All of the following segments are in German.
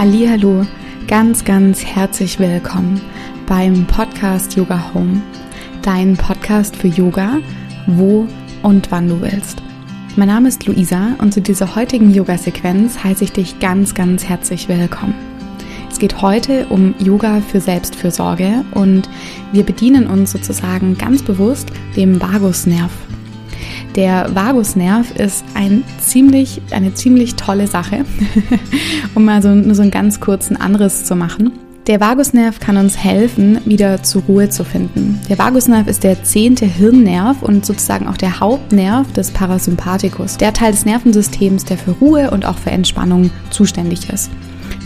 Hallo, ganz ganz herzlich willkommen beim Podcast Yoga Home, dein Podcast für Yoga, wo und wann du willst. Mein Name ist Luisa und zu dieser heutigen Yoga Sequenz heiße ich dich ganz ganz herzlich willkommen. Es geht heute um Yoga für Selbstfürsorge und wir bedienen uns sozusagen ganz bewusst dem Vagusnerv. Der Vagusnerv ist ein ziemlich, eine ziemlich tolle Sache, um mal so, nur so einen ganz kurzen Anriss zu machen. Der Vagusnerv kann uns helfen, wieder zur Ruhe zu finden. Der Vagusnerv ist der zehnte Hirnnerv und sozusagen auch der Hauptnerv des Parasympathikus, der Teil des Nervensystems, der für Ruhe und auch für Entspannung zuständig ist.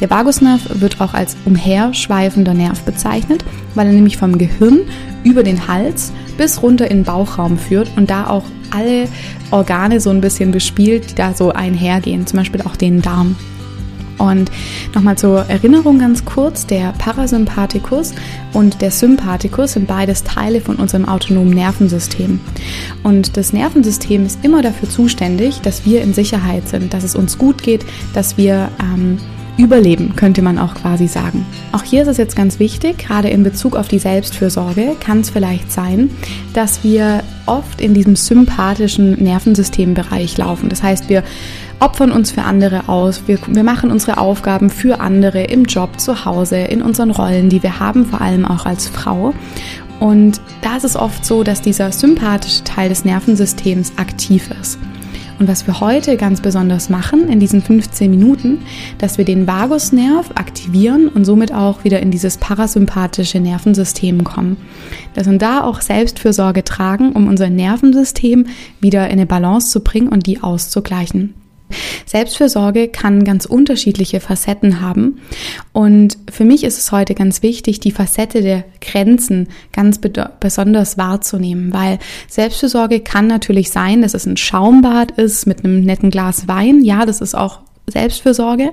Der Vagusnerv wird auch als umherschweifender Nerv bezeichnet, weil er nämlich vom Gehirn über den Hals bis runter in den Bauchraum führt und da auch alle Organe so ein bisschen bespielt, die da so einhergehen, zum Beispiel auch den Darm. Und nochmal zur Erinnerung ganz kurz, der Parasympathikus und der Sympathikus sind beides Teile von unserem autonomen Nervensystem. Und das Nervensystem ist immer dafür zuständig, dass wir in Sicherheit sind, dass es uns gut geht, dass wir ähm, überleben, könnte man auch quasi sagen. Auch hier ist es jetzt ganz wichtig, gerade in Bezug auf die Selbstfürsorge kann es vielleicht sein, dass wir oft in diesem sympathischen Nervensystembereich laufen. Das heißt, wir opfern uns für andere aus, wir, wir machen unsere Aufgaben für andere im Job, zu Hause, in unseren Rollen, die wir haben, vor allem auch als Frau. Und da ist es oft so, dass dieser sympathische Teil des Nervensystems aktiv ist. Und was wir heute ganz besonders machen in diesen 15 Minuten, dass wir den Vagusnerv aktivieren und somit auch wieder in dieses parasympathische Nervensystem kommen. Dass wir da auch Selbstfürsorge tragen, um unser Nervensystem wieder in eine Balance zu bringen und die auszugleichen. Selbstfürsorge kann ganz unterschiedliche Facetten haben. Und für mich ist es heute ganz wichtig, die Facette der Grenzen ganz besonders wahrzunehmen, weil Selbstfürsorge kann natürlich sein, dass es ein Schaumbad ist mit einem netten Glas Wein. Ja, das ist auch Selbstfürsorge.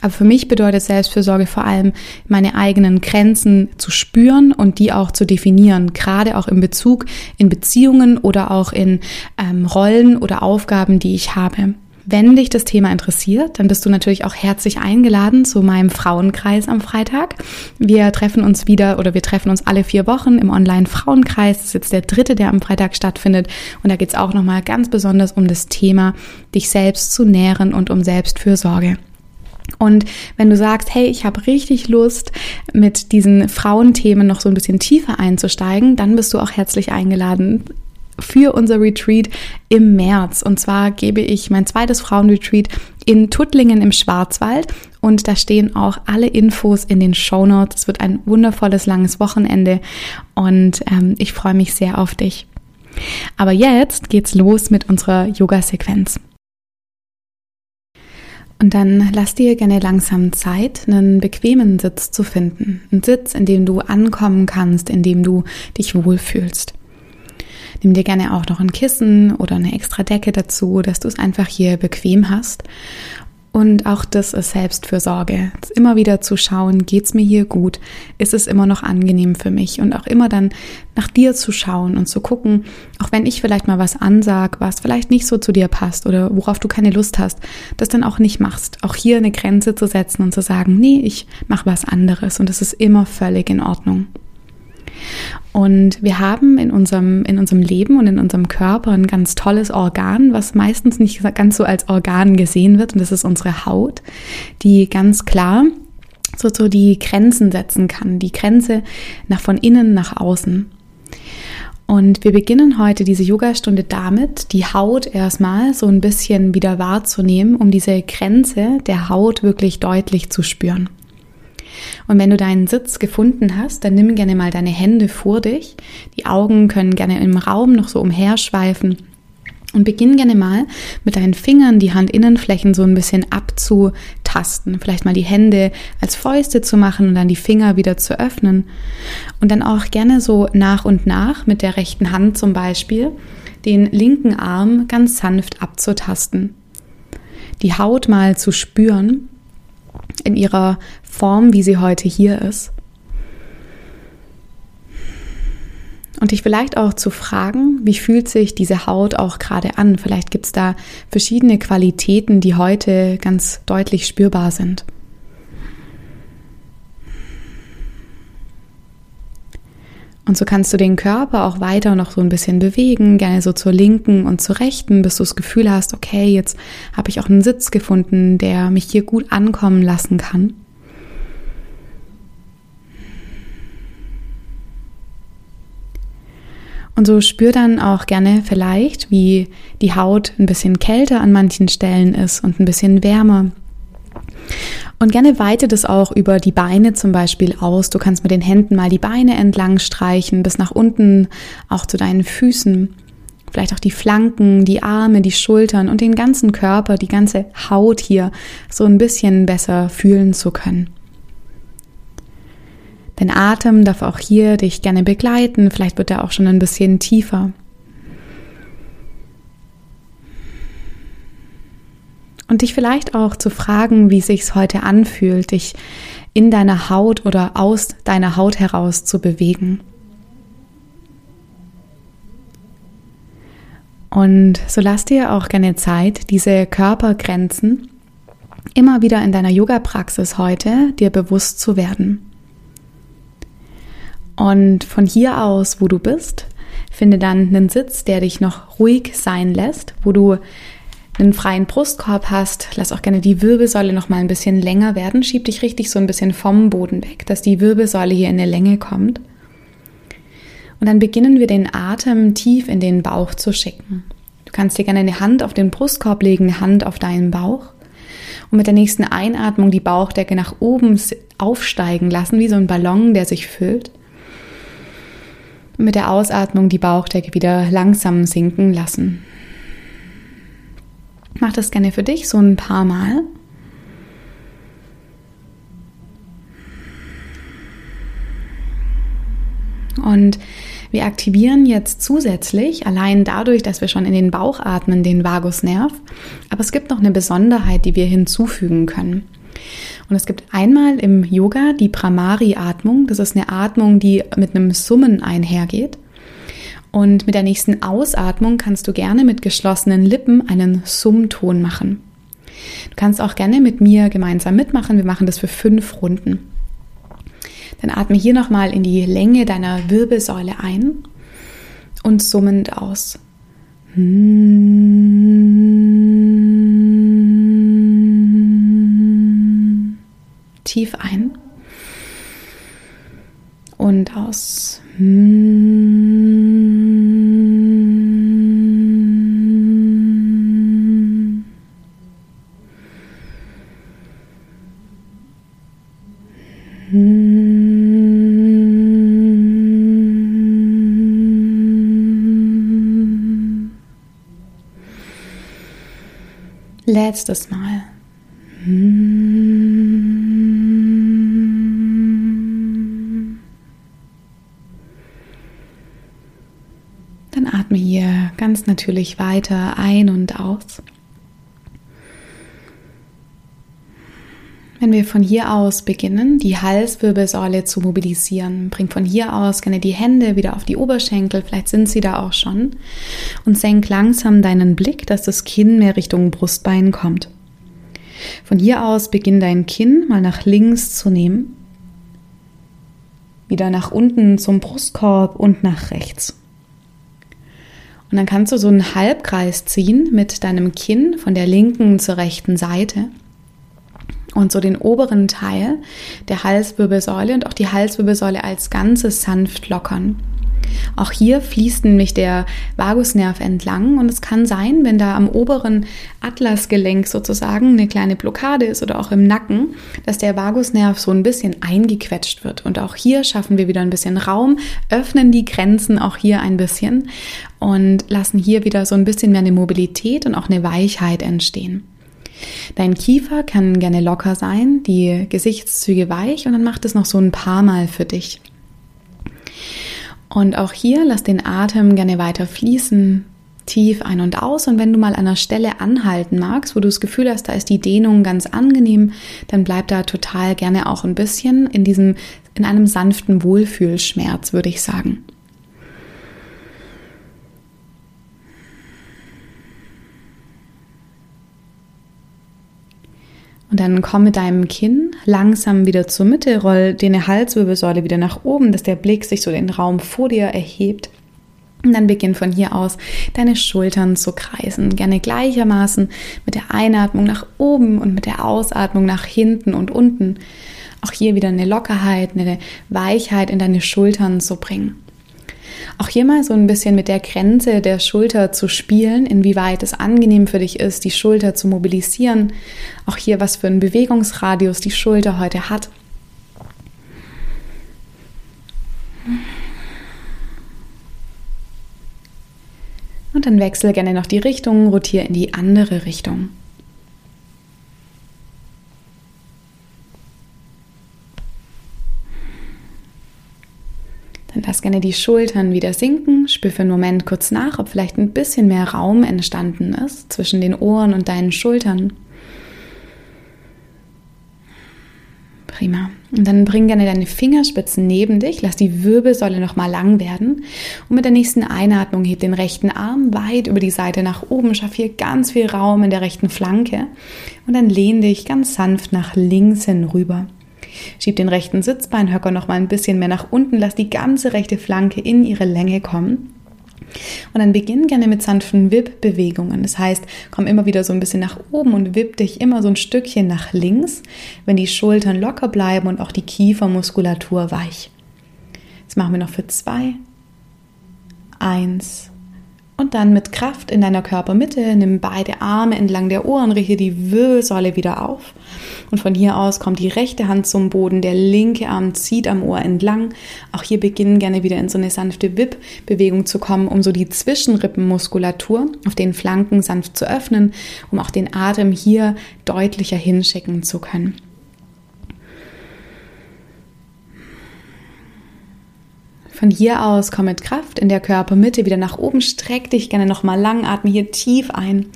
Aber für mich bedeutet Selbstfürsorge vor allem, meine eigenen Grenzen zu spüren und die auch zu definieren, gerade auch in Bezug in Beziehungen oder auch in ähm, Rollen oder Aufgaben, die ich habe. Wenn dich das Thema interessiert, dann bist du natürlich auch herzlich eingeladen zu meinem Frauenkreis am Freitag. Wir treffen uns wieder oder wir treffen uns alle vier Wochen im Online-Frauenkreis. Das ist jetzt der dritte, der am Freitag stattfindet. Und da geht es auch nochmal ganz besonders um das Thema, dich selbst zu nähren und um Selbstfürsorge. Und wenn du sagst, hey, ich habe richtig Lust, mit diesen Frauenthemen noch so ein bisschen tiefer einzusteigen, dann bist du auch herzlich eingeladen für unser Retreat im März. Und zwar gebe ich mein zweites Frauenretreat in Tuttlingen im Schwarzwald. Und da stehen auch alle Infos in den Show Notes. Es wird ein wundervolles, langes Wochenende. Und ähm, ich freue mich sehr auf dich. Aber jetzt geht's los mit unserer Yoga-Sequenz. Und dann lass dir gerne langsam Zeit, einen bequemen Sitz zu finden. Einen Sitz, in dem du ankommen kannst, in dem du dich wohlfühlst. Nimm dir gerne auch noch ein Kissen oder eine extra Decke dazu, dass du es einfach hier bequem hast. Und auch das ist Selbstfürsorge. Immer wieder zu schauen, geht's mir hier gut? Ist es immer noch angenehm für mich? Und auch immer dann nach dir zu schauen und zu gucken, auch wenn ich vielleicht mal was ansag, was vielleicht nicht so zu dir passt oder worauf du keine Lust hast, das dann auch nicht machst. Auch hier eine Grenze zu setzen und zu sagen, nee, ich mach was anderes und das ist immer völlig in Ordnung. Und wir haben in unserem, in unserem Leben und in unserem Körper ein ganz tolles Organ, was meistens nicht ganz so als Organ gesehen wird. Und das ist unsere Haut, die ganz klar so, so die Grenzen setzen kann. Die Grenze nach von innen nach außen. Und wir beginnen heute diese Yogastunde damit, die Haut erstmal so ein bisschen wieder wahrzunehmen, um diese Grenze der Haut wirklich deutlich zu spüren. Und wenn du deinen Sitz gefunden hast, dann nimm gerne mal deine Hände vor dich. Die Augen können gerne im Raum noch so umherschweifen. Und beginn gerne mal mit deinen Fingern die Handinnenflächen so ein bisschen abzutasten. Vielleicht mal die Hände als Fäuste zu machen und dann die Finger wieder zu öffnen. Und dann auch gerne so nach und nach mit der rechten Hand zum Beispiel den linken Arm ganz sanft abzutasten. Die Haut mal zu spüren in ihrer Form, wie sie heute hier ist. Und dich vielleicht auch zu fragen, wie fühlt sich diese Haut auch gerade an? Vielleicht gibt es da verschiedene Qualitäten, die heute ganz deutlich spürbar sind. Und so kannst du den Körper auch weiter noch so ein bisschen bewegen, gerne so zur linken und zur rechten, bis du das Gefühl hast, okay, jetzt habe ich auch einen Sitz gefunden, der mich hier gut ankommen lassen kann. Und so spür dann auch gerne vielleicht, wie die Haut ein bisschen kälter an manchen Stellen ist und ein bisschen wärmer. Und gerne weite das auch über die Beine zum Beispiel aus. Du kannst mit den Händen mal die Beine entlang streichen, bis nach unten, auch zu deinen Füßen. Vielleicht auch die Flanken, die Arme, die Schultern und den ganzen Körper, die ganze Haut hier so ein bisschen besser fühlen zu können. Dein Atem darf auch hier dich gerne begleiten. Vielleicht wird er auch schon ein bisschen tiefer. Und dich vielleicht auch zu fragen, wie sich's heute anfühlt, dich in deiner Haut oder aus deiner Haut heraus zu bewegen. Und so lass dir auch gerne Zeit, diese Körpergrenzen immer wieder in deiner Yoga-Praxis heute dir bewusst zu werden. Und von hier aus, wo du bist, finde dann einen Sitz, der dich noch ruhig sein lässt, wo du einen freien Brustkorb hast, lass auch gerne die Wirbelsäule noch mal ein bisschen länger werden. Schieb dich richtig so ein bisschen vom Boden weg, dass die Wirbelsäule hier in eine Länge kommt. Und dann beginnen wir den Atem tief in den Bauch zu schicken. Du kannst dir gerne eine Hand auf den Brustkorb legen, eine Hand auf deinen Bauch. Und mit der nächsten Einatmung die Bauchdecke nach oben aufsteigen lassen, wie so ein Ballon, der sich füllt. Und mit der Ausatmung die Bauchdecke wieder langsam sinken lassen. Mach das gerne für dich so ein paar Mal. Und wir aktivieren jetzt zusätzlich, allein dadurch, dass wir schon in den Bauch atmen, den Vagusnerv. Aber es gibt noch eine Besonderheit, die wir hinzufügen können. Und es gibt einmal im Yoga die Pramari-Atmung. Das ist eine Atmung, die mit einem Summen einhergeht. Und mit der nächsten Ausatmung kannst du gerne mit geschlossenen Lippen einen Summton machen. Du kannst auch gerne mit mir gemeinsam mitmachen. Wir machen das für fünf Runden. Dann atme hier nochmal in die Länge deiner Wirbelsäule ein und summend aus. Tief ein und aus. Letztes Mal. Dann atme hier ganz natürlich weiter ein und aus. Wenn wir von hier aus beginnen, die Halswirbelsäule zu mobilisieren, bring von hier aus gerne die Hände wieder auf die Oberschenkel, vielleicht sind sie da auch schon, und senk langsam deinen Blick, dass das Kinn mehr Richtung Brustbein kommt. Von hier aus beginn dein Kinn mal nach links zu nehmen, wieder nach unten zum Brustkorb und nach rechts. Und dann kannst du so einen Halbkreis ziehen mit deinem Kinn von der linken zur rechten Seite und so den oberen Teil der Halswirbelsäule und auch die Halswirbelsäule als Ganzes sanft lockern. Auch hier fließt nämlich der Vagusnerv entlang und es kann sein, wenn da am oberen Atlasgelenk sozusagen eine kleine Blockade ist oder auch im Nacken, dass der Vagusnerv so ein bisschen eingequetscht wird. Und auch hier schaffen wir wieder ein bisschen Raum, öffnen die Grenzen auch hier ein bisschen und lassen hier wieder so ein bisschen mehr eine Mobilität und auch eine Weichheit entstehen. Dein Kiefer kann gerne locker sein, die Gesichtszüge weich und dann mach das noch so ein paar Mal für dich. Und auch hier lass den Atem gerne weiter fließen, tief ein und aus. Und wenn du mal an einer Stelle anhalten magst, wo du das Gefühl hast, da ist die Dehnung ganz angenehm, dann bleib da total gerne auch ein bisschen in diesem, in einem sanften Wohlfühlschmerz, würde ich sagen. Und dann komm mit deinem Kinn langsam wieder zur Mitte, roll deine Halswirbelsäule wieder nach oben, dass der Blick sich so den Raum vor dir erhebt. Und dann beginn von hier aus deine Schultern zu kreisen, gerne gleichermaßen mit der Einatmung nach oben und mit der Ausatmung nach hinten und unten. Auch hier wieder eine Lockerheit, eine Weichheit in deine Schultern zu bringen. Auch hier mal so ein bisschen mit der Grenze der Schulter zu spielen, inwieweit es angenehm für dich ist, die Schulter zu mobilisieren. Auch hier, was für einen Bewegungsradius die Schulter heute hat. Und dann wechsel gerne noch die Richtung, rotiere in die andere Richtung. Dann lass gerne die Schultern wieder sinken. Spür für einen Moment kurz nach, ob vielleicht ein bisschen mehr Raum entstanden ist zwischen den Ohren und deinen Schultern. Prima. Und dann bring gerne deine Fingerspitzen neben dich, lass die Wirbelsäule nochmal lang werden. Und mit der nächsten Einatmung heb den rechten Arm weit über die Seite nach oben, schaff hier ganz viel Raum in der rechten Flanke. Und dann lehn dich ganz sanft nach links hin rüber. Schieb den rechten Sitzbeinhöcker noch mal ein bisschen mehr nach unten, lass die ganze rechte Flanke in ihre Länge kommen. Und dann beginn gerne mit sanften Wipp-Bewegungen. Das heißt, komm immer wieder so ein bisschen nach oben und wipp dich immer so ein Stückchen nach links, wenn die Schultern locker bleiben und auch die Kiefermuskulatur weich. Jetzt machen wir noch für zwei, eins und dann mit Kraft in deiner Körpermitte nimm beide Arme entlang der Ohren, richte die Wirbelsäule wieder auf. Und von hier aus kommt die rechte Hand zum Boden, der linke Arm zieht am Ohr entlang. Auch hier beginnen gerne wieder in so eine sanfte Wipp-Bewegung zu kommen, um so die Zwischenrippenmuskulatur auf den Flanken sanft zu öffnen, um auch den Atem hier deutlicher hinschicken zu können. Von hier aus komm mit Kraft in der Körpermitte wieder nach oben, streck dich gerne nochmal lang, atme hier tief ein.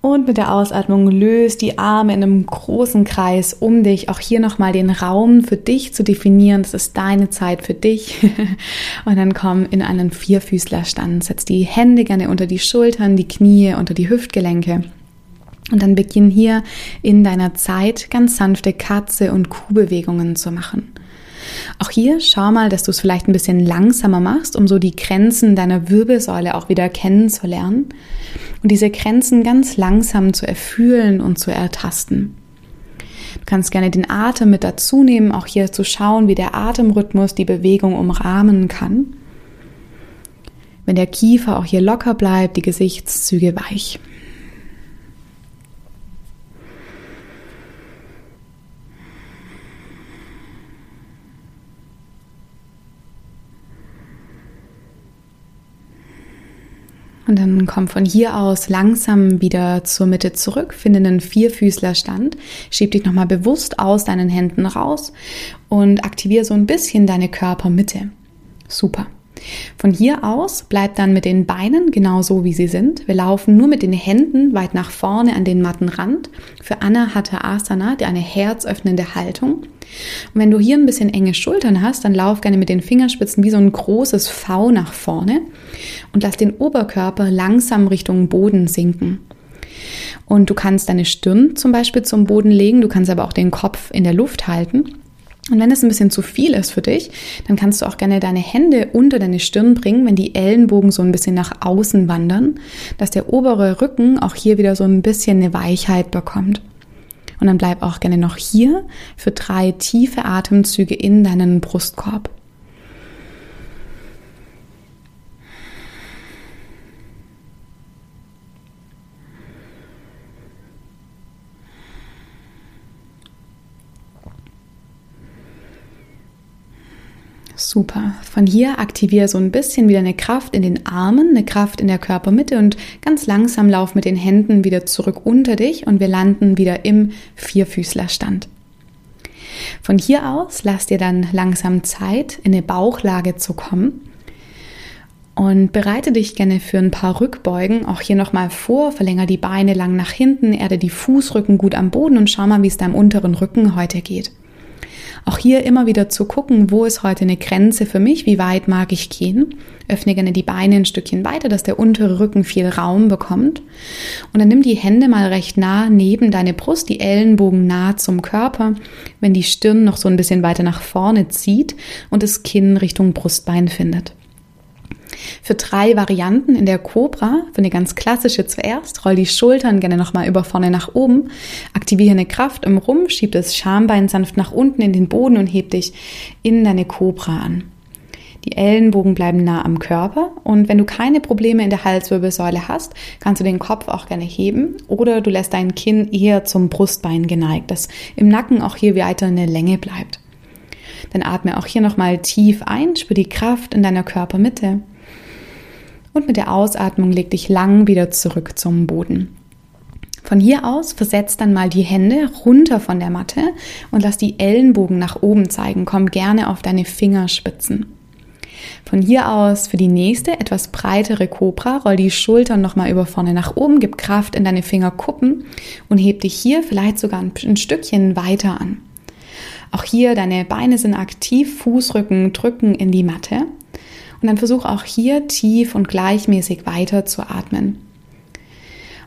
Und mit der Ausatmung löst die Arme in einem großen Kreis um dich. Auch hier nochmal den Raum für dich zu definieren. Das ist deine Zeit für dich. Und dann komm in einen Vierfüßlerstand. Setz die Hände gerne unter die Schultern, die Knie, unter die Hüftgelenke. Und dann beginn hier in deiner Zeit ganz sanfte Katze- und Kuhbewegungen zu machen. Auch hier schau mal, dass du es vielleicht ein bisschen langsamer machst, um so die Grenzen deiner Wirbelsäule auch wieder kennenzulernen und diese Grenzen ganz langsam zu erfühlen und zu ertasten. Du kannst gerne den Atem mit dazu nehmen, auch hier zu schauen, wie der Atemrhythmus die Bewegung umrahmen kann. Wenn der Kiefer auch hier locker bleibt, die Gesichtszüge weich. Und dann komm von hier aus langsam wieder zur Mitte zurück, finde einen Vierfüßlerstand, schieb dich nochmal bewusst aus deinen Händen raus und aktiviere so ein bisschen deine Körpermitte. Super. Von hier aus bleib dann mit den Beinen genauso wie sie sind. Wir laufen nur mit den Händen weit nach vorne an den Mattenrand. Für Anahata Asana, eine herzöffnende Haltung. Und wenn du hier ein bisschen enge Schultern hast, dann lauf gerne mit den Fingerspitzen wie so ein großes V nach vorne und lass den Oberkörper langsam Richtung Boden sinken. Und du kannst deine Stirn zum Beispiel zum Boden legen, du kannst aber auch den Kopf in der Luft halten. Und wenn es ein bisschen zu viel ist für dich, dann kannst du auch gerne deine Hände unter deine Stirn bringen, wenn die Ellenbogen so ein bisschen nach außen wandern, dass der obere Rücken auch hier wieder so ein bisschen eine Weichheit bekommt. Und dann bleib auch gerne noch hier für drei tiefe Atemzüge in deinen Brustkorb. Super. Von hier aktiviere so ein bisschen wieder eine Kraft in den Armen, eine Kraft in der Körpermitte und ganz langsam lauf mit den Händen wieder zurück unter dich und wir landen wieder im Vierfüßlerstand. Von hier aus lass dir dann langsam Zeit, in eine Bauchlage zu kommen. Und bereite dich gerne für ein paar Rückbeugen. Auch hier nochmal vor, verlänger die Beine lang nach hinten, erde die Fußrücken gut am Boden und schau mal, wie es deinem unteren Rücken heute geht. Auch hier immer wieder zu gucken, wo ist heute eine Grenze für mich, wie weit mag ich gehen. Öffne gerne die Beine ein Stückchen weiter, dass der untere Rücken viel Raum bekommt. Und dann nimm die Hände mal recht nah neben deine Brust, die Ellenbogen nah zum Körper, wenn die Stirn noch so ein bisschen weiter nach vorne zieht und das Kinn Richtung Brustbein findet. Für drei Varianten in der Cobra, für eine ganz klassische zuerst, roll die Schultern gerne nochmal über vorne nach oben, aktiviere eine Kraft im Rumpf, schieb das Schambein sanft nach unten in den Boden und heb dich in deine Cobra an. Die Ellenbogen bleiben nah am Körper und wenn du keine Probleme in der Halswirbelsäule hast, kannst du den Kopf auch gerne heben oder du lässt dein Kinn eher zum Brustbein geneigt, dass im Nacken auch hier weiter eine Länge bleibt. Dann atme auch hier nochmal tief ein, spür die Kraft in deiner Körpermitte und mit der Ausatmung leg dich lang wieder zurück zum Boden. Von hier aus versetzt dann mal die Hände runter von der Matte und lass die Ellenbogen nach oben zeigen. Komm gerne auf deine Fingerspitzen. Von hier aus für die nächste etwas breitere Cobra roll die Schultern nochmal über vorne nach oben, gib Kraft in deine Fingerkuppen und heb dich hier vielleicht sogar ein Stückchen weiter an. Auch hier deine Beine sind aktiv, Fußrücken drücken in die Matte und dann versuch auch hier tief und gleichmäßig weiter zu atmen.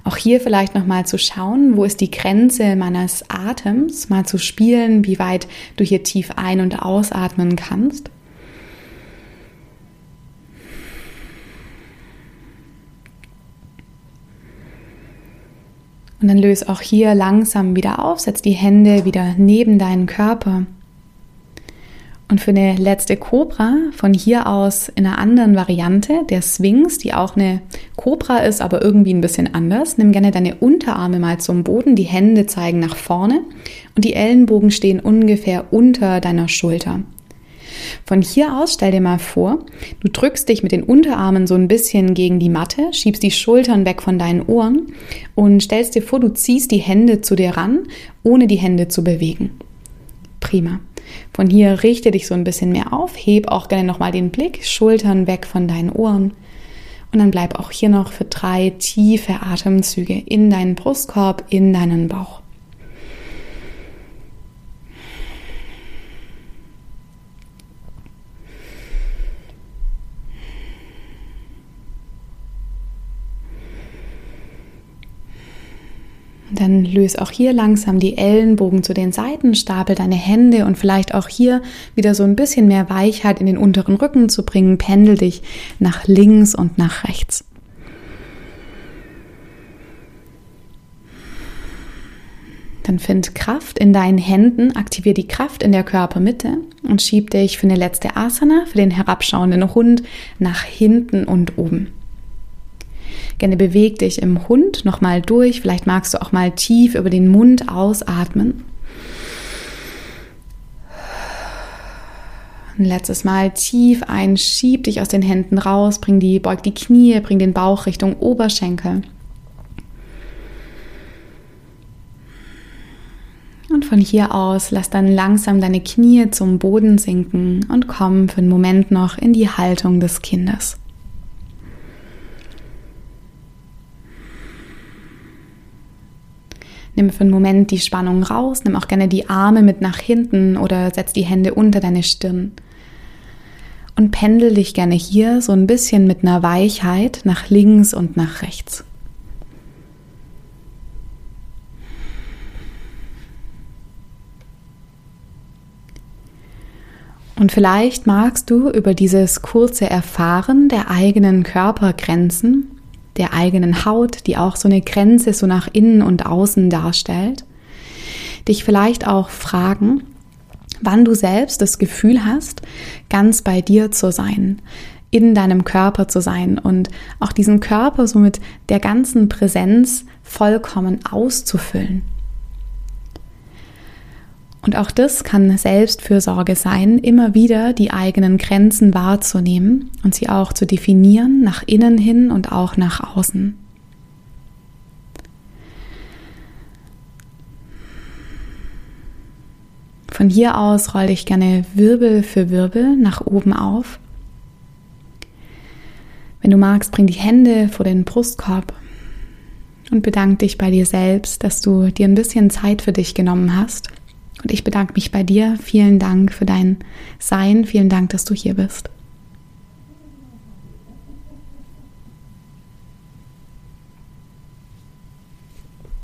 Auch hier vielleicht nochmal zu schauen, wo ist die Grenze meines Atems, mal zu spielen, wie weit du hier tief ein- und ausatmen kannst. Und dann löse auch hier langsam wieder auf, setz die Hände wieder neben deinen Körper und für eine letzte Cobra von hier aus in einer anderen Variante, der Swings, die auch eine Cobra ist, aber irgendwie ein bisschen anders. Nimm gerne deine Unterarme mal zum Boden, die Hände zeigen nach vorne und die Ellenbogen stehen ungefähr unter deiner Schulter. Von hier aus stell dir mal vor, du drückst dich mit den Unterarmen so ein bisschen gegen die Matte, schiebst die Schultern weg von deinen Ohren und stellst dir vor, du ziehst die Hände zu dir ran, ohne die Hände zu bewegen. Prima. Von hier richte dich so ein bisschen mehr auf, heb auch gerne nochmal den Blick, Schultern weg von deinen Ohren. Und dann bleib auch hier noch für drei tiefe Atemzüge in deinen Brustkorb, in deinen Bauch. Dann löse auch hier langsam die Ellenbogen zu den Seiten, stapel deine Hände und vielleicht auch hier wieder so ein bisschen mehr Weichheit in den unteren Rücken zu bringen. Pendel dich nach links und nach rechts. Dann find Kraft in deinen Händen, aktiviere die Kraft in der Körpermitte und schieb dich für eine letzte Asana, für den herabschauenden Hund, nach hinten und oben. Gerne beweg dich im Hund nochmal durch. Vielleicht magst du auch mal tief über den Mund ausatmen. Ein letztes Mal tief ein, schieb dich aus den Händen raus, bring die, beug die Knie, bring den Bauch Richtung Oberschenkel. Und von hier aus lass dann langsam deine Knie zum Boden sinken und komm für einen Moment noch in die Haltung des Kindes. Nimm für einen Moment die Spannung raus, nimm auch gerne die Arme mit nach hinten oder setz die Hände unter deine Stirn. Und pendel dich gerne hier so ein bisschen mit einer Weichheit nach links und nach rechts. Und vielleicht magst du über dieses kurze Erfahren der eigenen Körpergrenzen der eigenen Haut, die auch so eine Grenze so nach innen und außen darstellt, dich vielleicht auch fragen, wann du selbst das Gefühl hast, ganz bei dir zu sein, in deinem Körper zu sein und auch diesen Körper so mit der ganzen Präsenz vollkommen auszufüllen. Und auch das kann Selbstfürsorge sein, immer wieder die eigenen Grenzen wahrzunehmen und sie auch zu definieren, nach innen hin und auch nach außen. Von hier aus roll ich gerne Wirbel für Wirbel nach oben auf. Wenn du magst, bring die Hände vor den Brustkorb und bedank dich bei dir selbst, dass du dir ein bisschen Zeit für dich genommen hast Und ich bedanke mich bei dir. Vielen Dank für dein Sein. Vielen Dank, dass du hier bist.